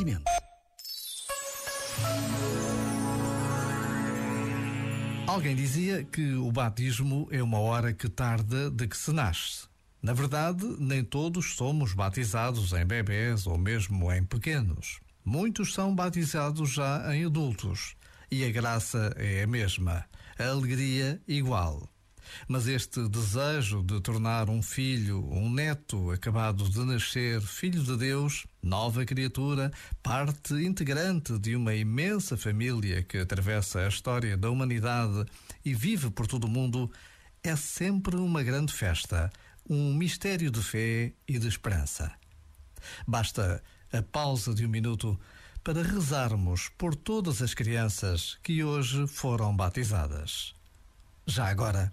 Continente. Alguém dizia que o batismo é uma hora que tarda de que se nasce. Na verdade, nem todos somos batizados em bebés ou mesmo em pequenos. Muitos são batizados já em adultos. E a graça é a mesma, a alegria igual. Mas este desejo de tornar um filho, um neto acabado de nascer, filho de Deus, nova criatura, parte integrante de uma imensa família que atravessa a história da humanidade e vive por todo o mundo, é sempre uma grande festa, um mistério de fé e de esperança. Basta a pausa de um minuto para rezarmos por todas as crianças que hoje foram batizadas. Já agora,